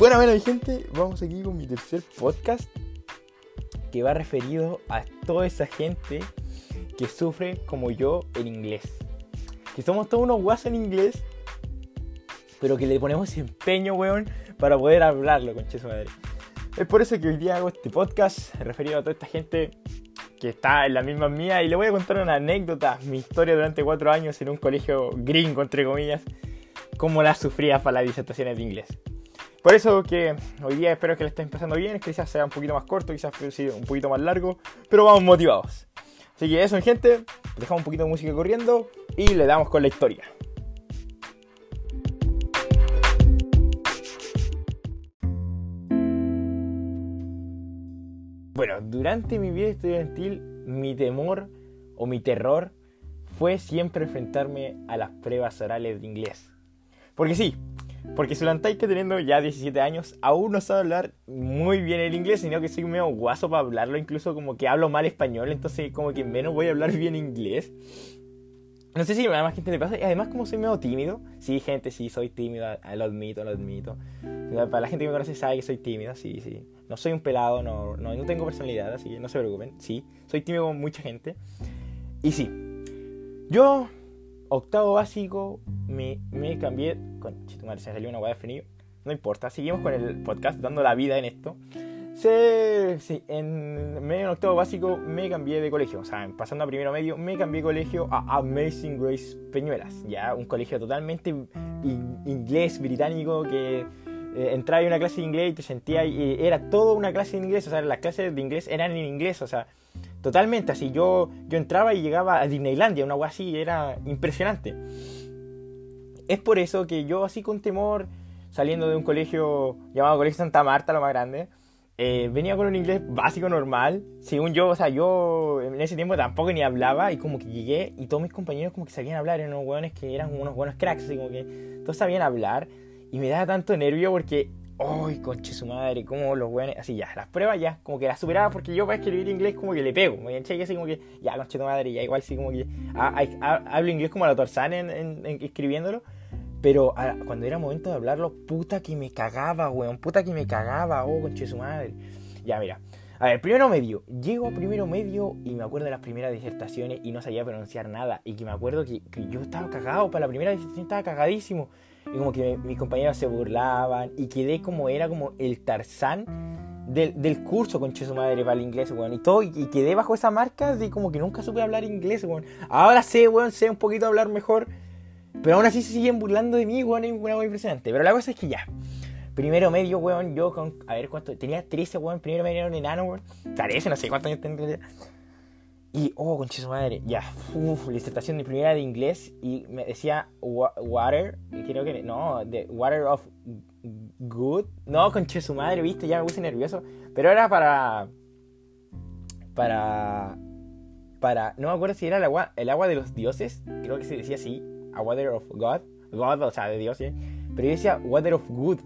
Bueno, bueno, gente, vamos aquí con mi tercer podcast que va referido a toda esa gente que sufre como yo en inglés. Que somos todos unos guasos en inglés, pero que le ponemos empeño, weón, para poder hablarlo, con su madre. Es por eso que hoy día hago este podcast referido a toda esta gente que está en la misma mía y le voy a contar una anécdota, mi historia durante cuatro años en un colegio gringo, entre comillas, cómo la sufría para las disertaciones de inglés. Por eso que hoy día espero que le estén pasando bien, quizás sea un poquito más corto, quizás un poquito más largo, pero vamos motivados. Así que eso, gente, dejamos un poquito de música corriendo y le damos con la historia. Bueno, durante mi vida estudiantil, mi temor o mi terror fue siempre enfrentarme a las pruebas orales de inglés. Porque sí, porque que teniendo ya 17 años aún no sabe hablar muy bien el inglés, sino que soy medio guaso para hablarlo, incluso como que hablo mal español, entonces como que menos voy a hablar bien inglés. No sé si a más gente le pasa, y además como soy medio tímido, sí gente, sí, soy tímido, lo admito, lo admito. Para la gente que me conoce sabe que soy tímido, sí, sí. No soy un pelado, no, no, no tengo personalidad, así que no se preocupen, sí. Soy tímido con mucha gente. Y sí, yo octavo básico me, me cambié. Con, madre, se salió una hueá de. No importa, seguimos con el podcast, dando la vida en esto. Se, sí, en medio de octavo básico me cambié de colegio. O sea, pasando a primero medio, me cambié de colegio a Amazing Grace Peñuelas. Ya, un colegio totalmente inglés, británico, que eh, entraba en una clase de inglés y te sentía. Era toda una clase de inglés. O sea, las clases de inglés eran en inglés. O sea, Totalmente, así yo, yo entraba y llegaba a Disneylandia, una agua así, era impresionante. Es por eso que yo así con temor, saliendo de un colegio llamado Colegio Santa Marta, lo más grande, eh, venía con un inglés básico normal. Según yo, o sea, yo en ese tiempo tampoco ni hablaba y como que llegué y todos mis compañeros como que sabían hablar, eran unos hueones que eran unos buenos cracks, así como que todos sabían hablar y me daba tanto nervio porque ¡Ay, conche su madre! Como los weones. Así ya, las pruebas ya, como que las superaba porque yo para escribir inglés como que le pego. Me y así como que, ya, conche tu madre, ya igual sí como que. hablo inglés como a la torzana en, escribiéndolo. Pero cuando era momento de hablarlo, puta que me cagaba, weón. Puta que me cagaba, oh, conche su madre. Ya, mira. A ver, primero medio. Llego a primero medio y me acuerdo de las primeras disertaciones y no sabía pronunciar nada. Y que me acuerdo que, que yo estaba cagado, para la primera disertación estaba cagadísimo. Y como que mis compañeros se burlaban y quedé como era como el Tarzán del, del curso con su madre para el inglés, weón. Y todo, y, quedé bajo esa marca de como que nunca supe hablar inglés, weón. Ahora sé, weón, sé un poquito hablar mejor. Pero aún así se siguen burlando de mí, weón, es una muy impresionante. Pero la cosa es que ya. Primero medio, weón, yo con. A ver cuánto. Tenía 13, weón. Primero medio era un enano, weón. Parece, no sé cuántos años tendría. Y, oh, conche su madre, ya, la disertación de primera de inglés y me decía water, creo que, no, the water of good, no, conche su madre, viste, ya me puse nervioso, pero era para, para, para, no me acuerdo si era el agua, el agua de los dioses, creo que se decía así, a water of God, God, o sea, de Dios, ¿sí? pero yo decía water of good,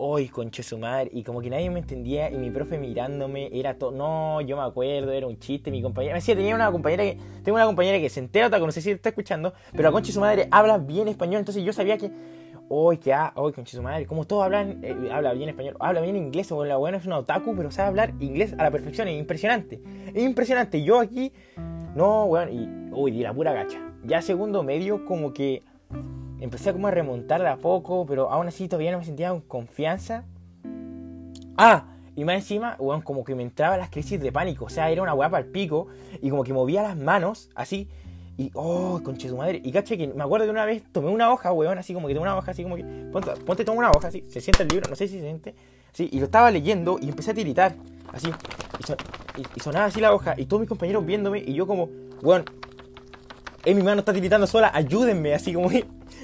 ¡Ay, conche su madre! Y como que nadie me entendía y mi profe mirándome era todo. No, yo me acuerdo, era un chiste. Mi compañera. Me decía, tenía una compañera que. Tengo una compañera que se entera, otra, no sé si está escuchando, pero a conche su madre habla bien español. Entonces yo sabía que. ¡Ay, que ah! ¡Ay, conche su madre! Como todos hablan. Eh, habla bien español, habla bien inglés. O la buena es una otaku, pero sabe hablar inglés a la perfección. Es impresionante. Es impresionante. Yo aquí. No, bueno, y. Uy, di la pura gacha. Ya segundo medio, como que empecé como a remontar a poco, pero aún así todavía no me sentía con confianza. Ah, y más encima, weón, como que me entraba las crisis de pánico. O sea, era una weá para el pico. Y como que movía las manos, así. Y, oh, conche su madre. Y caché que me acuerdo de una vez tomé una hoja, weón, así como que de una hoja, así como que. Ponte, ponte toma una hoja, así. Se siente el libro, no sé si se siente. Sí, y lo estaba leyendo y empecé a tiritar, así. Y, sonaba así la hoja. Y todos mis compañeros viéndome. Y yo, como, weón, en mi mano está tiritando sola, ayúdenme, así como.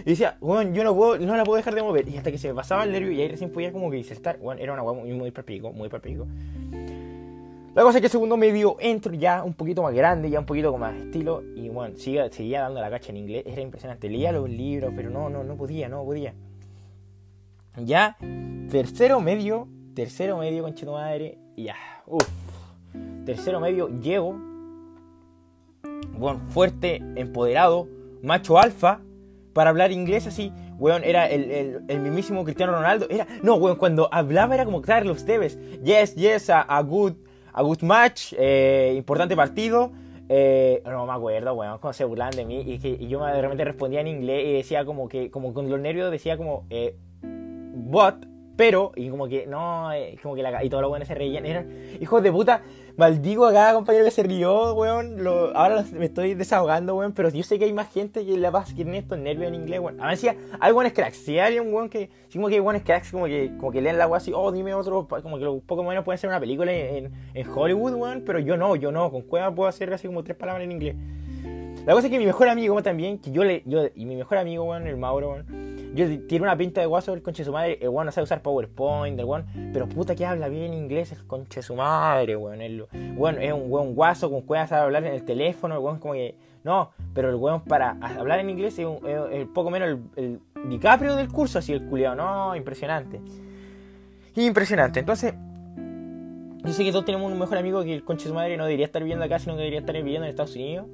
Y decía, bueno, yo no, puedo, no la puedo dejar de mover. Y hasta que se me pasaba el nervio y ahí recién podía como que disertar. Bueno, era una hueá muy, muy perpico, muy perpico. La cosa es que el segundo medio entro ya un poquito más grande, ya un poquito con más estilo. Y bueno, seguía, seguía dando la cacha en inglés. Era impresionante. Leía los libros, pero no, no, no podía, no podía. Ya, tercero medio, tercero medio, conche tu madre. Ya, uff. Tercero medio, llego. Bueno, fuerte, empoderado, macho alfa para hablar inglés así, weón, era el, el, el, mismísimo Cristiano Ronaldo. Era, no, weón, cuando hablaba era como Carlos Tevez. Yes, yes, a, a good, a good match, eh, importante partido. Eh, no me acuerdo, weón, cuando se burlaban de mí y, que, y yo de repente respondía en inglés y decía como que, como con los nervios decía como, eh, but, pero, y como que, no, eh, como que la, y todos los buenos se reían. Eran hijos de puta. Maldigo a cada compañero que se rió, weón. ahora me estoy desahogando, weón. Pero yo sé que hay más gente que la pasa que tiene estos nervios en inglés, weón. A ver decía, hay buenos cracks. Si hay un weón que, sí, como que hay buenos cracks, como que, como que leen la weón así, oh, dime otro. Como que poco menos pueden ser una película en, en, Hollywood, weón. Pero yo no, yo no. Con cueva puedo hacer así como tres palabras en inglés. La cosa es que mi mejor amigo también, que yo le, yo, y mi mejor amigo, weón, el Mauro, weón yo tiene una pinta de guaso el conche su madre. El weón no sabe usar PowerPoint, el weón. Pero puta que habla bien inglés el conche su madre, weón. El weón es un weón guaso con cueva sabe hablar en el teléfono. El weón como que. No, pero el weón para hablar en inglés es, un, poco menos el, el, DiCaprio del curso, así el culiado. No, impresionante. Impresionante. Entonces. Yo sé que todos tenemos un mejor amigo que el conche su madre no debería estar viviendo acá, sino que debería estar viviendo en Estados Unidos.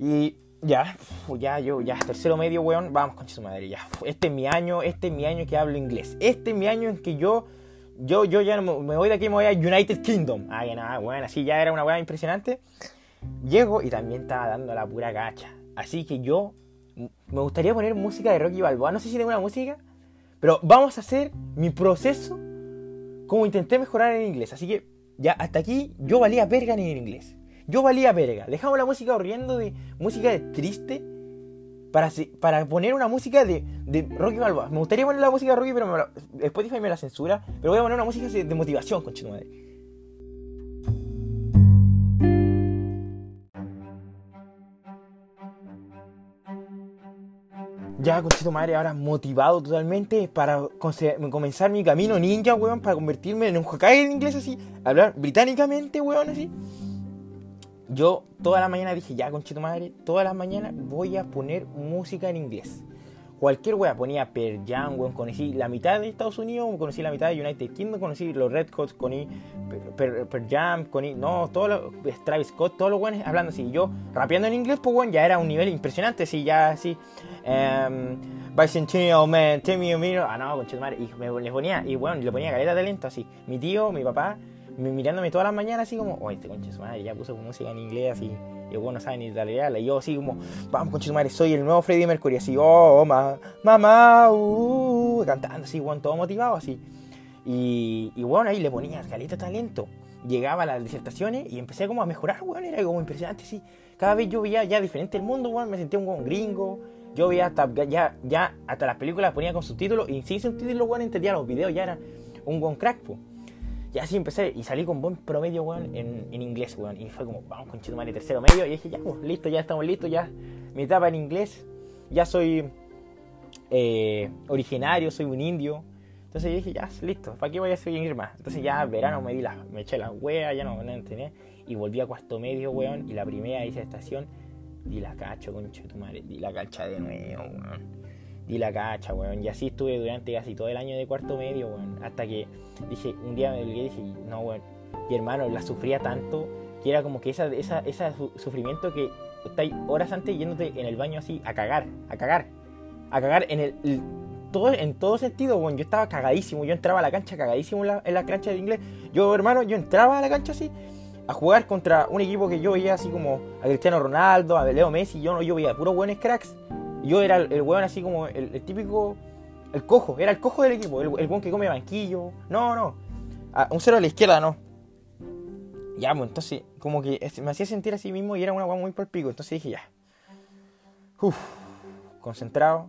Y ya, ya, yo, ya, tercero medio, weón, vamos con su madre, ya. Este es mi año, este es mi año que hablo inglés. Este es mi año en que yo, yo, yo ya me voy de aquí, me voy a United Kingdom. Ah, que nada, bueno, así ya era una weá impresionante. Llego y también estaba dando la pura cacha. Así que yo me gustaría poner música de Rocky Balboa. No sé si tengo una música, pero vamos a hacer mi proceso como intenté mejorar en inglés. Así que ya hasta aquí yo valía verga en inglés. Yo valía verga. Dejamos la música corriendo de música de triste para, para poner una música de, de Rocky Balboa. Me gustaría poner la música de Rocky, pero me Spotify me la censura. Pero voy a poner una música de, motivación, con madre. Ya, conchito madre, ahora motivado totalmente para comenzar mi camino ninja, weón, para convertirme en un Hokage en inglés así, hablar británicamente, weón, así yo toda la mañana dije, ya conchito madre, todas las mañanas voy a poner música en inglés. Cualquier wea ponía Per Jam, weón, conocí la mitad de Estados Unidos, conocí la mitad de United Kingdom, conocí los Red Hot, conocí Per, per, Jam, conocí, no, todos los, Travis Scott, todos los weones hablando así. Yo rapeando en inglés, pues weón, ya era un nivel impresionante, así, ya así. Um, Bicentennial Man, Tell Me ah no, conchito madre, y me, les ponía, y bueno, le ponía caleta de talento así. Mi tío, mi papá, mirándome todas las mañanas así como, oye, este conche su madre ya puso música en inglés así, y el no sabe ni italiano, y yo así como, vamos conche su madre, soy el nuevo Freddie Mercury, así, oh, mamá, mamá, uh, cantando así, bueno, todo motivado así. Y, bueno, ahí le ponía caleta talento. Llegaba a las disertaciones y empecé como a mejorar, bueno, era como impresionante, sí. Cada vez yo veía ya diferente el mundo, bueno, me sentía un buen gringo. Yo veía hasta, ya, ya, hasta las películas ponía con subtítulos y sin subtítulos, bueno, entendía los videos, ya era un buen crack, pues. Y así empecé y salí con buen promedio, weón, en, en inglés, weón. Y fue como, vamos con madre, tercero medio. Y dije, ya, pues, listo, ya estamos listos, ya. Mi etapa en inglés, ya soy eh, originario, soy un indio. Entonces yo dije, ya, listo, ¿para qué voy a seguir más? Entonces ya verano me di la, me eché la wea, ya no, no entendí. Y volví a cuarto medio, weón. Y la primera hice estación, di la cacho, concha tu di la cacha de nuevo, weón di la cacha, weón. Y así estuve durante casi todo el año de cuarto medio, weón. Hasta que dije, un día me dije, no, weón. Y hermano, la sufría tanto que era como que esa, esa, ese sufrimiento que estáis horas antes yéndote en el baño así a cagar, a cagar, a cagar en el, todo, en todo sentido, weón. Yo estaba cagadísimo, yo entraba a la cancha cagadísimo en la, en la cancha de inglés. Yo, hermano, yo entraba a la cancha así a jugar contra un equipo que yo veía así como a Cristiano Ronaldo, a Leo Messi, yo no, yo veía puros buenos cracks yo era el, weón así como el, típico. El cojo, era el cojo del equipo, el, el weón que come banquillo. No, no. Un cero a la izquierda, no. Ya, pues entonces, como que me hacía sentir así mismo y era una weón muy por pico. Entonces dije, ya. Uf, concentrado.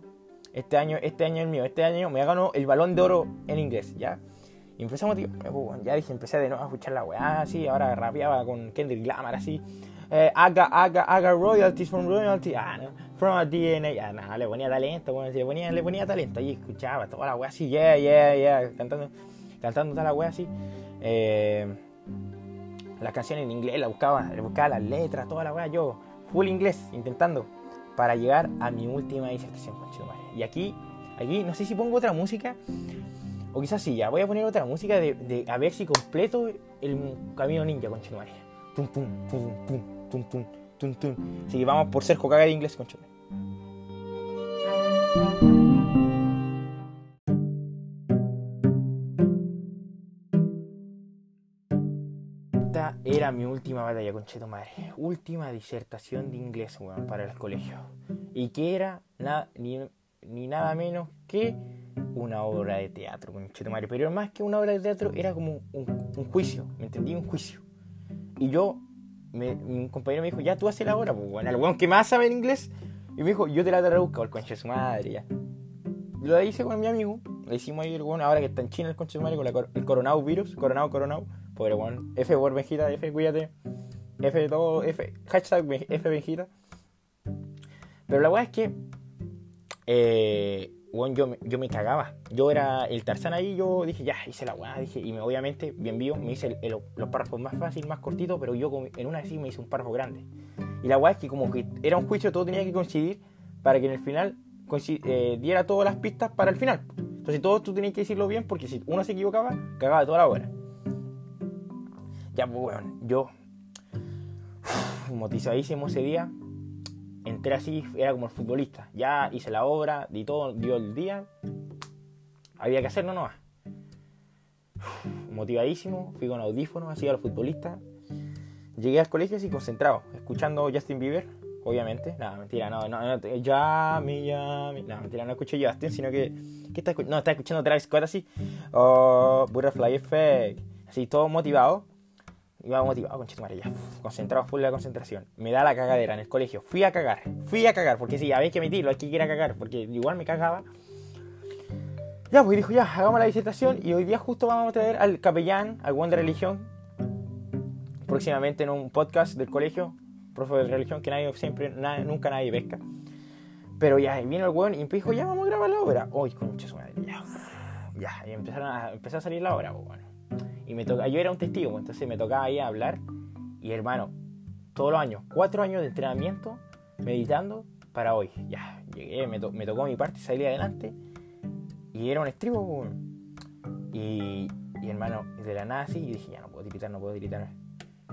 Este año, este año es mío. Este año me ganó el balón de oro en inglés, ya. Y empezamos, tío. Pues, ya dije, empecé de nuevo a escuchar la weá así. Ahora rapeaba con Kendrick Lamar así eh, haga, haga, haga royalties from royalty, ah, no, from a DNA, ah, no, le ponía talento, bueno, le ponía, le ponía talento, y escuchaba toda la wea así, yeah, yeah, yeah, cantando, cantando toda la wea así, eh, las canciones en inglés, la buscaba, le buscaba las letras, toda la wea, yo, full inglés, intentando, para llegar a mi última disertación, y aquí, aquí, no sé si pongo otra música, o quizás sí, ya. Voy a poner otra música de, de a ver si completo el camino ninja con Pum, pum, pum, pum tun, tun, tun, tun. Así que vamos por ser Hokage de inglés, conchale. Esta era mi última batalla, concheto madre. Última disertación de inglés, weón, para el colegio. Y que era na, ni, ni, nada menos que una obra de teatro, concheto madre. Pero más que una obra de teatro, era como un, un juicio, ¿me entendí? Un juicio. Y yo me, un compañero me dijo, ya tú haces la obra, pues, bueno, el weón que más sabe en inglés. Y me dijo, yo te la traduzco, el conche de su madre, ya. Lo hice con mi amigo, le hicimos ahí el weón, ahora que está en China el conche de su madre, con el coronado virus, coronado, coronado. Pobre weón. F por Benjita, F, cuídate. F todo, F, hashtag F Benjita. Pero la weá es que, eh, bueno, yo, yo me cagaba. Yo era el Tarzán ahí, yo dije, ya, hice la weá, dije, y me, obviamente, bien vivo, me hice los párrafos más fáciles, más cortitos, pero yo en una así me hice un párrafo grande. Y la weá es que como que era un juicio, todo tenía que coincidir para que en el final eh, diera todas las pistas para el final. Entonces todos tú tenías que decirlo bien, porque si uno se equivocaba, cagaba toda la hora. Ya, pues, bueno, yo, motivadísimo ese día, entré así, era como el futbolista. Ya hice la obra, di todo, dio el día. Había que hacerlo nomás. Motivadísimo, fui con audífonos, así a los futbolistas. Llegué al colegio así concentrado, escuchando Justin Bieber, obviamente. Nada, mentira, no, no, no, ya, mi, ya, mi. No, mentira, no escuché Justin, sino que. ¿Qué está escuchando? No, está escuchando Travis Scott así. Oh, Butterfly Effect. Así, todo motivado. Iba motivado, con ya. Concentrado, full la concentración. Me da la cagadera en el colegio. Fui a cagar. Fui a cagar. Porque sí, había que emitirlo, hay que ir a cagar. Porque igual me cagaba. Ya, pues dijo, ya, hagamos la disertación. Y hoy día justo vamos a traer al capellán, al buen de religión. Próximamente en un podcast del colegio. Profe de religión que nadie siempre, nunca nadie pesca. Pero ya, vino el weón y me dijo, ya vamos a grabar la obra. Uy, concha su madre, ya. Ya, y empezaron a, empezó a salir la obra, pues bueno. Y me toca, yo era un testigo, entonces me tocaba ahí hablar. Y hermano, todos los años, cuatro años de entrenamiento, meditando para hoy. Ya, llegué, me, tocó mi parte, salí adelante. Y era un estribo. Y, y hermano, de la nada así, y dije, ya no puedo tiritar, no puedo tiritar.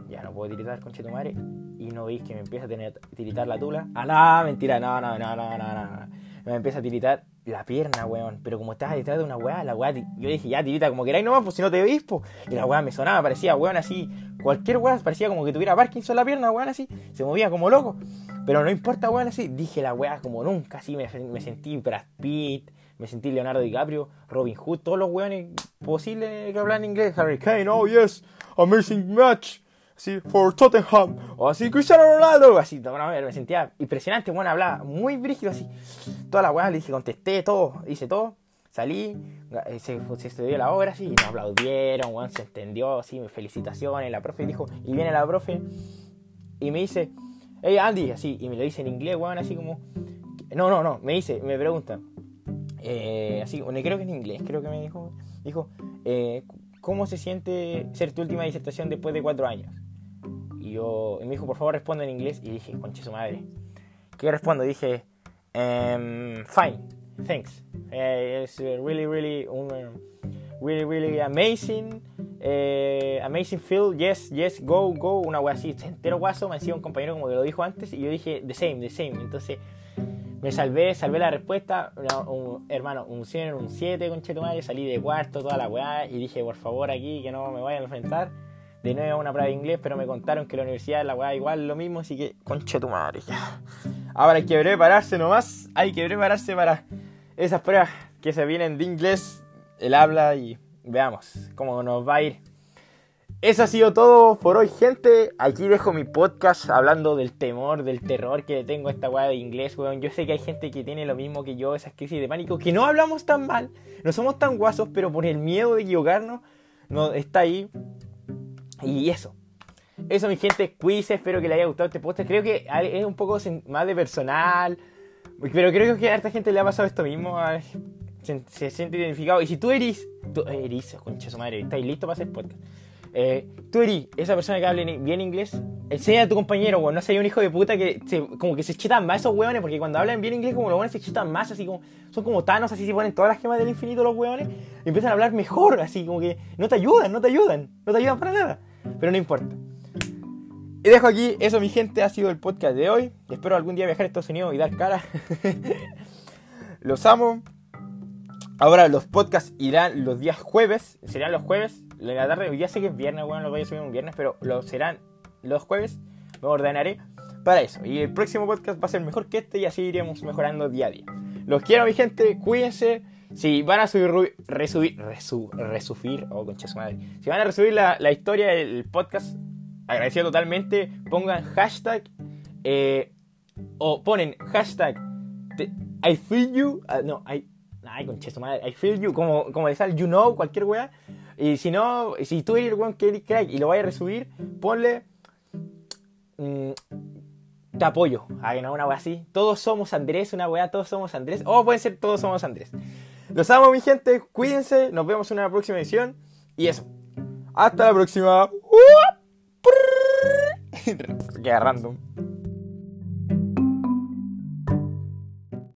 Ya no puedo tiritar, con madre. Y no veis que me empieza a tener, tiritar la tula. Ah, no, mentira, no, no, no, no, no, no. Me empieza a tiritar la pierna, weón. Pero como estaba detrás de una weá, la weá, yo dije, ya, tirita como queráis nomás, pues si no te veis, pues. Y la weá me sonaba, parecía, weón, así. Cualquier weá, parecía como que tuviera Parkinson la pierna, weón, así. Se movía como loco. Pero no importa, weón, así. Dije la weá como nunca, así. Me, me sentí Brad Pitt, me sentí Leonardo DiCaprio, Robin Hood, todos los weones posibles que hablan inglés. Harry Kane, oh yes, amazing match así, for Tottenham, o así, Cristiano Ronaldo, así, me sentía impresionante, bueno, hablaba muy brígido, así, toda la weá, le dije, contesté todo, hice todo, salí, eh, se, estudió la obra, así, y me aplaudieron, bueno, se entendió, así, felicitaciones, la profe dijo, y viene la profe, y me dice, hey Andy, así, y me lo dice en inglés, weón, así como, no, no, no, me dice, me pregunta, eh, así, creo que en inglés, creo que me dijo, dijo, eh, ¿cómo se siente ser tu última disertación después de cuatro años? Y yo, me dijo, por favor, responde en inglés. Y dije, conche su madre. ¿Qué respondo? Dije, um, fine, thanks. Uh, it's really, really, um, really, really amazing. Amazing feel, yes, yes, go, go. Una wea así, entero guaso. Me decía un compañero como que lo dijo antes. Y yo dije, the same, the same. Entonces, me salvé, salvé la respuesta. Un, hermano, un 100, un 7, conche tu madre. Salí de cuarto, toda la weá. Y dije, por favor, aquí, que no me vayan a enfrentar de nuevo una prueba de inglés, pero me contaron que la universidad la weá igual lo mismo, así que concha tu madre. Ahora hay que prepararse nomás, hay que prepararse para esas pruebas que se vienen de inglés, el habla y veamos cómo nos va a ir. Eso ha sido todo por hoy, gente. Aquí dejo mi podcast hablando del temor, del terror que tengo a esta weá de inglés, weón. Yo sé que hay gente que tiene lo mismo que yo, esas crisis de pánico, que no hablamos tan mal, no somos tan guasos, pero por el miedo de equivocarnos, no, está ahí. Y eso. Eso, mi gente, quiz. Espero que les haya gustado este podcast. Creo que es un poco más de personal. Pero creo que a esta gente le ha pasado esto mismo. Se, siente identificado. Y si tú eres. Tú eres, concha su madre, estáis listo para hacer podcast. Eh, tú eres esa persona que hable bien inglés, enseña a tu compañero, weón. No seas un hijo de puta que como que se chitan más esos weones, porque cuando hablan bien inglés, como los weones se chitan más, así como. Son como tanos, así se ponen todas las gemas del infinito los weones, y empiezan a hablar mejor, así como que no te ayudan, no te ayudan, no te ayudan para nada. Pero no importa. Y dejo aquí, eso mi gente, ha sido el podcast de hoy. Espero algún día viajar a Estados Unidos y dar cara. Los amo. Ahora los podcasts irán los días jueves, serán los jueves, la tarde, hoy ya sé que es viernes, bueno, los voy a subir un viernes, pero lo serán los jueves, me ordenaré para eso. Y el próximo podcast va a ser mejor que este y así iremos mejorando día a día. Los quiero, mi gente, cuídense. Si van a subir, resubir, resubir, oh, concha su madre. Si van a resubir la, la historia del podcast, agradecido totalmente, pongan hashtag eh, o ponen hashtag I feel you, uh, no, I, ay, concha su madre, I feel you, como, como le you know, cualquier weá. Y si no, si tú eres el weón que eres crack y lo vayas a resubir, ponle. Mm, te apoyo. Hagan una weá así. Todos somos Andrés, una weá, todos somos Andrés. O pueden ser todos somos Andrés. Los amo, mi gente. Cuídense. Nos vemos en una próxima edición. Y eso. Hasta la próxima. Queda random.